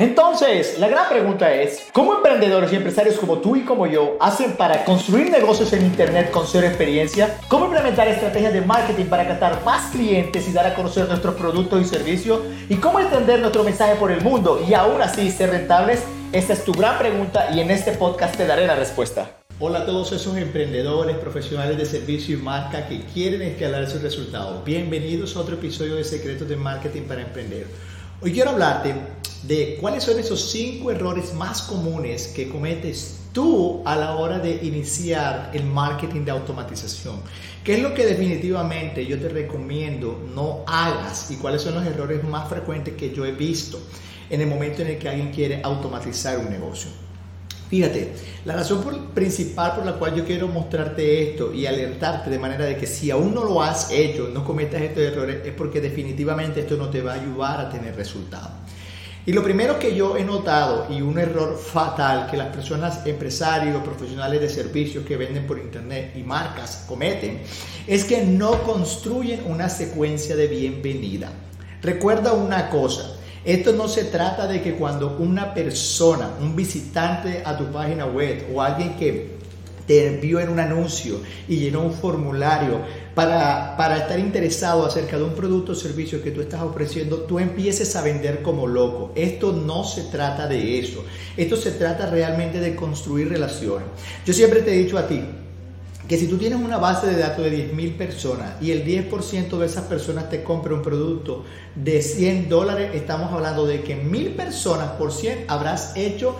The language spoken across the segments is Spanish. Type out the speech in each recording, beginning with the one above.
Entonces, la gran pregunta es, ¿cómo emprendedores y empresarios como tú y como yo hacen para construir negocios en Internet con cero experiencia? ¿Cómo implementar estrategias de marketing para captar más clientes y dar a conocer nuestros productos y servicios? ¿Y cómo extender nuestro mensaje por el mundo y aún así ser rentables? Esta es tu gran pregunta y en este podcast te daré la respuesta. Hola a todos esos emprendedores, profesionales de servicio y marca que quieren escalar sus resultados. Bienvenidos a otro episodio de Secretos de Marketing para Emprender. Hoy quiero hablarte de cuáles son esos cinco errores más comunes que cometes tú a la hora de iniciar el marketing de automatización. ¿Qué es lo que definitivamente yo te recomiendo no hagas y cuáles son los errores más frecuentes que yo he visto en el momento en el que alguien quiere automatizar un negocio? Fíjate, la razón principal por la cual yo quiero mostrarte esto y alertarte de manera de que si aún no lo has hecho, no cometas estos errores, es porque definitivamente esto no te va a ayudar a tener resultados. Y lo primero que yo he notado y un error fatal que las personas empresarios, profesionales de servicios que venden por internet y marcas cometen es que no construyen una secuencia de bienvenida. Recuerda una cosa, esto no se trata de que cuando una persona, un visitante a tu página web o alguien que te envió en un anuncio y llenó un formulario para, para estar interesado acerca de un producto o servicio que tú estás ofreciendo, tú empieces a vender como loco. Esto no se trata de eso. Esto se trata realmente de construir relaciones. Yo siempre te he dicho a ti, que si tú tienes una base de datos de 10.000 personas y el 10% de esas personas te compra un producto de 100 dólares, estamos hablando de que 1.000 personas por 100 habrás hecho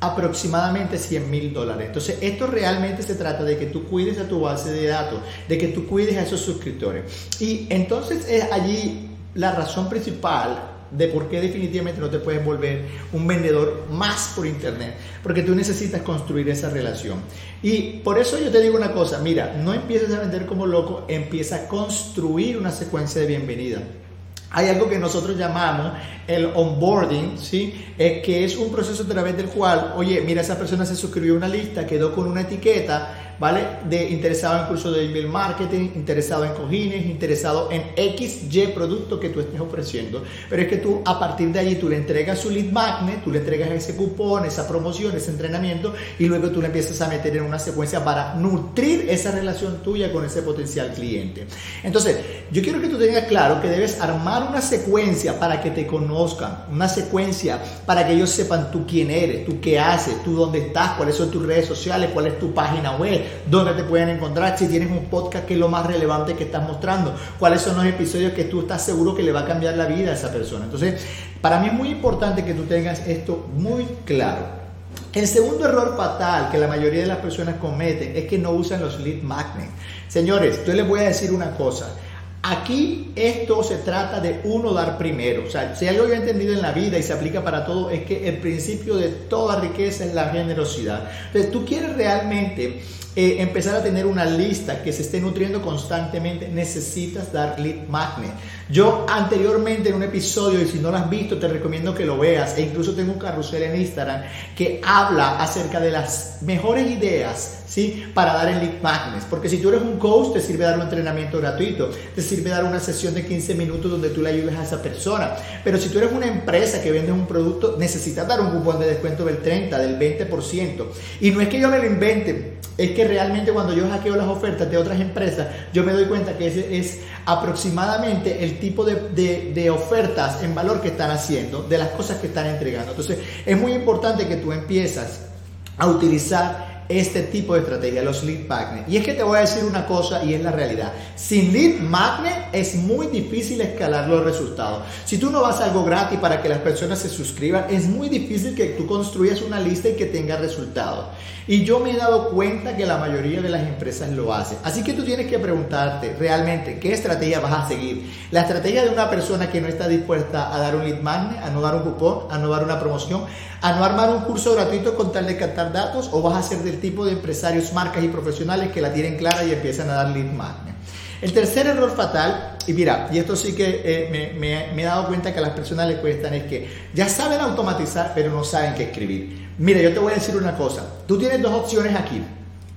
aproximadamente 100 mil dólares. Entonces, esto realmente se trata de que tú cuides a tu base de datos, de que tú cuides a esos suscriptores. Y entonces es allí la razón principal de por qué definitivamente no te puedes volver un vendedor más por internet, porque tú necesitas construir esa relación. Y por eso yo te digo una cosa, mira, no empieces a vender como loco, empieza a construir una secuencia de bienvenida. Hay algo que nosotros llamamos el onboarding, ¿sí? Es que es un proceso a través del cual, oye, mira, esa persona se suscribió a una lista, quedó con una etiqueta, ¿vale? De interesado en curso de email marketing, interesado en cojines, interesado en XY producto que tú estés ofreciendo. Pero es que tú a partir de allí tú le entregas su lead magnet, tú le entregas ese cupón, esa promoción, ese entrenamiento y luego tú le empiezas a meter en una secuencia para nutrir esa relación tuya con ese potencial cliente. Entonces, yo quiero que tú tengas claro que debes armar una secuencia para que te conozcan, una secuencia para que ellos sepan tú quién eres, tú qué haces, tú dónde estás, cuáles son tus redes sociales, cuál es tu página web, dónde te pueden encontrar, si tienes un podcast que es lo más relevante que estás mostrando, cuáles son los episodios que tú estás seguro que le va a cambiar la vida a esa persona. Entonces, para mí es muy importante que tú tengas esto muy claro. El segundo error fatal que la mayoría de las personas cometen es que no usan los lead magnets. Señores, yo les voy a decir una cosa. Aquí esto se trata de uno dar primero. O sea, si algo yo he entendido en la vida y se aplica para todo, es que el principio de toda riqueza es la generosidad. Entonces, tú quieres realmente eh, empezar a tener una lista que se esté nutriendo constantemente, necesitas dar lead magnet. Yo anteriormente en un episodio, y si no lo has visto, te recomiendo que lo veas, e incluso tengo un carrusel en Instagram que habla acerca de las mejores ideas, ¿sí? Para dar el lead magnet. Porque si tú eres un coach, te sirve dar un entrenamiento gratuito, te sirve dar una sesión de 15 minutos donde tú le ayudes a esa persona. Pero si tú eres una empresa que vende un producto, necesitas dar un cupón de descuento del 30, del 20%. Y no es que yo me lo invente, es que realmente cuando yo hackeo las ofertas de otras empresas, yo me doy cuenta que ese es aproximadamente el tipo de, de, ofertas en valor que están haciendo, de las cosas que están entregando. Entonces, es muy importante que tú empiezas a utilizar este tipo de estrategia, los lead magnet. Y es que te voy a decir una cosa y es la realidad. Sin lead magnet es muy difícil escalar los resultados. Si tú no vas a algo gratis para que las personas se suscriban, es muy difícil que tú construyas una lista y que tenga resultados. Y yo me he dado cuenta que la mayoría de las empresas lo hacen. Así que tú tienes que preguntarte realmente qué estrategia vas a seguir. La estrategia de una persona que no está dispuesta a dar un lead magnet, a no dar un cupón, a no dar una promoción, a no armar un curso gratuito con tal de captar datos o vas a ser del tipo de empresarios, marcas y profesionales que la tienen clara y empiezan a dar lead magnet. El tercer error fatal, y mira, y esto sí que eh, me, he dado cuenta que a las personas les cuestan, es que ya saben automatizar, pero no saben qué escribir. Mira, yo te voy a decir una cosa. Tú tienes dos opciones aquí.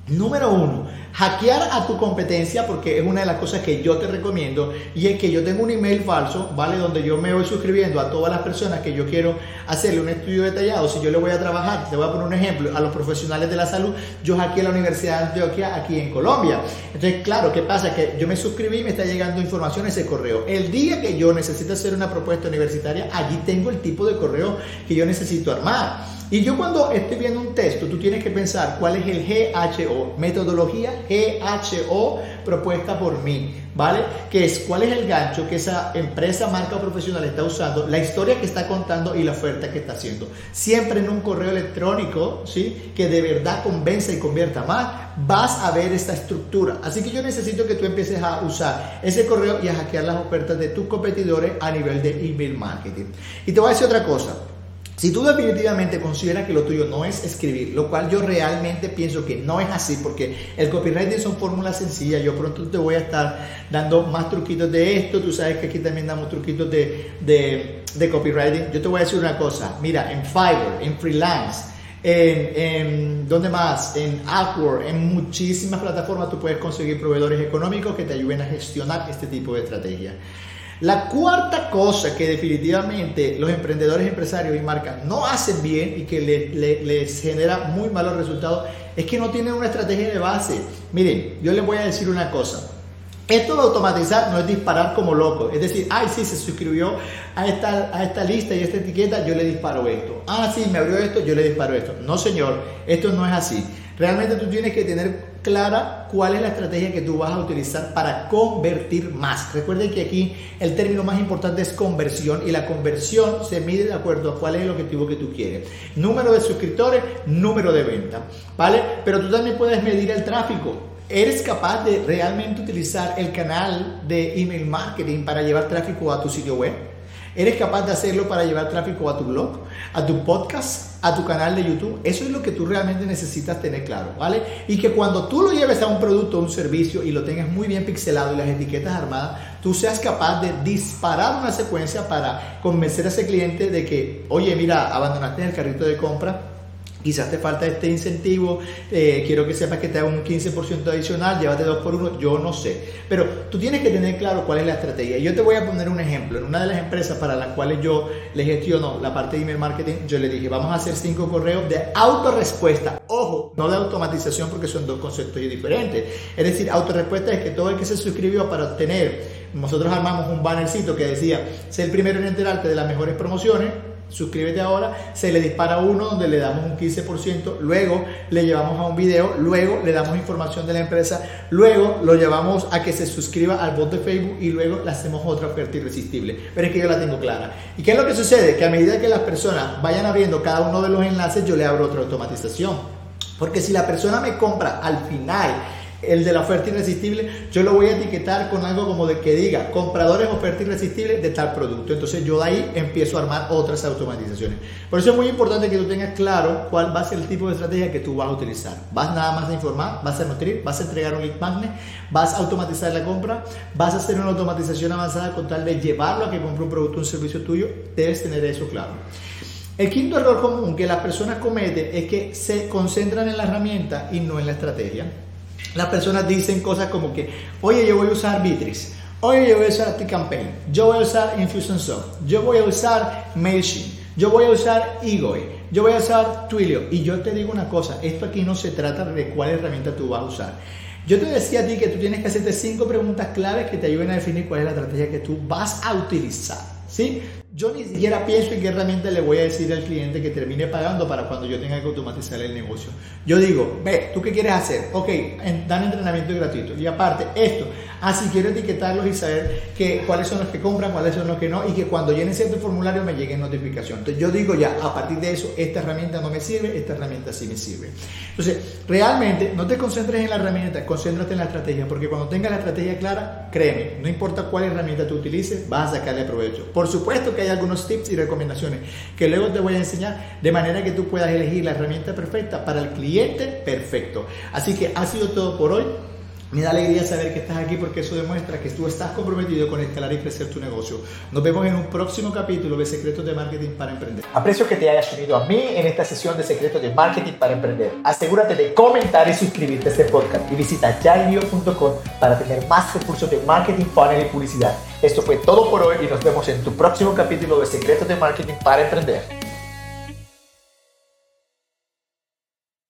Número uno, hackear a tu competencia, porque es una de las cosas que yo te recomiendo, y es que yo tengo un email falso, ¿vale? Donde yo me voy suscribiendo a todas las personas que yo quiero hacerle un estudio detallado. Si yo le voy a trabajar, te voy a poner un ejemplo, a los profesionales de la salud, yo hackeé la Universidad de Antioquia aquí en Colombia. Entonces, claro, ¿qué pasa? Que yo me suscribí y me está llegando información ese correo. El día que yo necesito hacer una propuesta universitaria, allí tengo el tipo de correo que yo necesito armar. Y yo cuando estoy viendo un texto, tú tienes que pensar cuál es el GHO, metodología GHO propuesta por mí, ¿vale? Que es cuál es el gancho que esa empresa, marca o profesional está usando, la historia que está contando y la oferta que está haciendo. Siempre en un correo electrónico, ¿sí? Que de verdad convenza y convierta más, vas a ver esta estructura. Así que yo necesito que tú empieces a usar ese correo y a hackear las ofertas de tus competidores a nivel de email marketing. Y te voy a decir otra cosa. Si tú definitivamente consideras que lo tuyo no es escribir, lo cual yo realmente pienso que no es así, porque el copywriting son fórmulas sencillas, yo pronto te voy a estar dando más truquitos de esto, tú sabes que aquí también damos truquitos de, de, copywriting. Yo te voy a decir una cosa, mira, en Fiverr, en Freelance, en, en ¿dónde más? En Upwork, en muchísimas plataformas tú puedes conseguir proveedores económicos que te ayuden a gestionar este tipo de estrategias. La cuarta cosa que definitivamente los emprendedores, empresarios y marcas no hacen bien y que les, genera muy malos resultados es que no tienen una estrategia de base. Miren, yo les voy a decir una cosa. Esto de automatizar no es disparar como loco. Es decir, ay, sí, se suscribió a esta, a esta lista y esta etiqueta, yo le disparo esto. Ah, sí, me abrió esto, yo le disparo esto. No, señor, esto no es así. Realmente tú tienes que tener clara cuál es la estrategia que tú vas a utilizar para convertir más. Recuerden que aquí el término más importante es conversión y la conversión se mide de acuerdo a cuál es el objetivo que tú quieres. Número de suscriptores, número de venta, ¿vale? Pero tú también puedes medir el tráfico. ¿Eres capaz de realmente utilizar el canal de email marketing para llevar tráfico a tu sitio web? ¿Eres capaz de hacerlo para llevar tráfico a tu blog, a tu podcast, a tu canal de YouTube? Eso es lo que tú realmente necesitas tener claro, ¿vale? Y que cuando tú lo lleves a un producto o un servicio y lo tengas muy bien pixelado y las etiquetas armadas, tú seas capaz de disparar una secuencia para convencer a ese cliente de que, oye, mira, abandonaste el carrito de compra Quizás te falta este incentivo, eh, quiero que sepas que te hago un 15% adicional, llévate dos por uno, yo no sé. Pero tú tienes que tener claro cuál es la estrategia. Yo te voy a poner un ejemplo. En una de las empresas para las cuales yo le gestiono la parte de email marketing, yo le dije, vamos a hacer cinco correos de autorrespuesta. Ojo, no de automatización porque son dos conceptos diferentes. Es decir, autorrespuesta es que todo el que se suscribió para obtener, nosotros armamos un bannercito que decía, sé el primero en enterarte de las mejores promociones suscríbete ahora, se le dispara uno donde le damos un 15%, luego le llevamos a un video, luego le damos información de la empresa, luego lo llevamos a que se suscriba al bot de Facebook y luego le hacemos otra oferta irresistible. Pero es que yo la tengo clara. ¿Y qué es lo que sucede? Que a medida que las personas vayan abriendo cada uno de los enlaces, yo le abro otra automatización. Porque si la persona me compra al final el de la oferta irresistible, yo lo voy a etiquetar con algo como de que diga compradores oferta irresistible de tal producto. Entonces yo de ahí empiezo a armar otras automatizaciones. Por eso es muy importante que tú tengas claro cuál va a ser el tipo de estrategia que tú vas a utilizar. Vas nada más a informar, vas a nutrir, vas a entregar un lead magnet, vas a automatizar la compra, vas a hacer una automatización avanzada con tal de llevarlo a que compre un producto o un servicio tuyo. Debes tener eso claro. El quinto error común que las personas cometen es que se concentran en la herramienta y no en la estrategia las personas dicen cosas como que, oye, yo voy a usar Bitrix, oye, yo voy a usar T-Campaign, yo voy a usar Infusionsoft, yo voy a usar MailChimp, yo voy a usar Egoy, yo voy a usar Twilio. Y yo te digo una cosa, esto aquí no se trata de cuál herramienta tú vas a usar. Yo te decía a ti que tú tienes que hacerte cinco preguntas claves que te ayuden a definir cuál es la estrategia que tú vas a utilizar. ¿Sí? Yo ni siquiera pienso en qué herramienta le voy a decir al cliente que termine pagando para cuando yo tenga que automatizar el negocio. Yo digo, ve, ¿tú qué quieres hacer? Ok, dan entrenamiento gratuito. Y aparte, esto, así ah, quiero etiquetarlos y saber que, cuáles son los que compran, cuáles son los que no, y que cuando llenen cierto formulario me lleguen notificación. Entonces yo digo ya, a partir de eso, esta herramienta no me sirve, esta herramienta sí me sirve. Entonces, realmente, no te concentres en la herramienta, concéntrate en la estrategia, porque cuando tengas la estrategia clara, créeme, no importa cuál herramienta tú utilices, vas a sacarle provecho. Por supuesto hay algunos tips y recomendaciones que luego te voy a enseñar de manera que tú puedas elegir la herramienta perfecta para el cliente perfecto. Así que ha sido todo por hoy. Me da alegría saber que estás aquí porque eso demuestra que tú estás comprometido con escalar y crecer tu negocio. Nos vemos en un próximo capítulo de Secretos de Marketing para Emprender. Aprecio que te hayas unido a mí en esta sesión de Secretos de Marketing para Emprender. Asegúrate de comentar y suscribirte a este podcast y visita yailio.com para tener más recursos de marketing, funnel y publicidad. Esto fue todo por hoy y nos vemos en tu próximo capítulo de Secretos de Marketing para Emprender.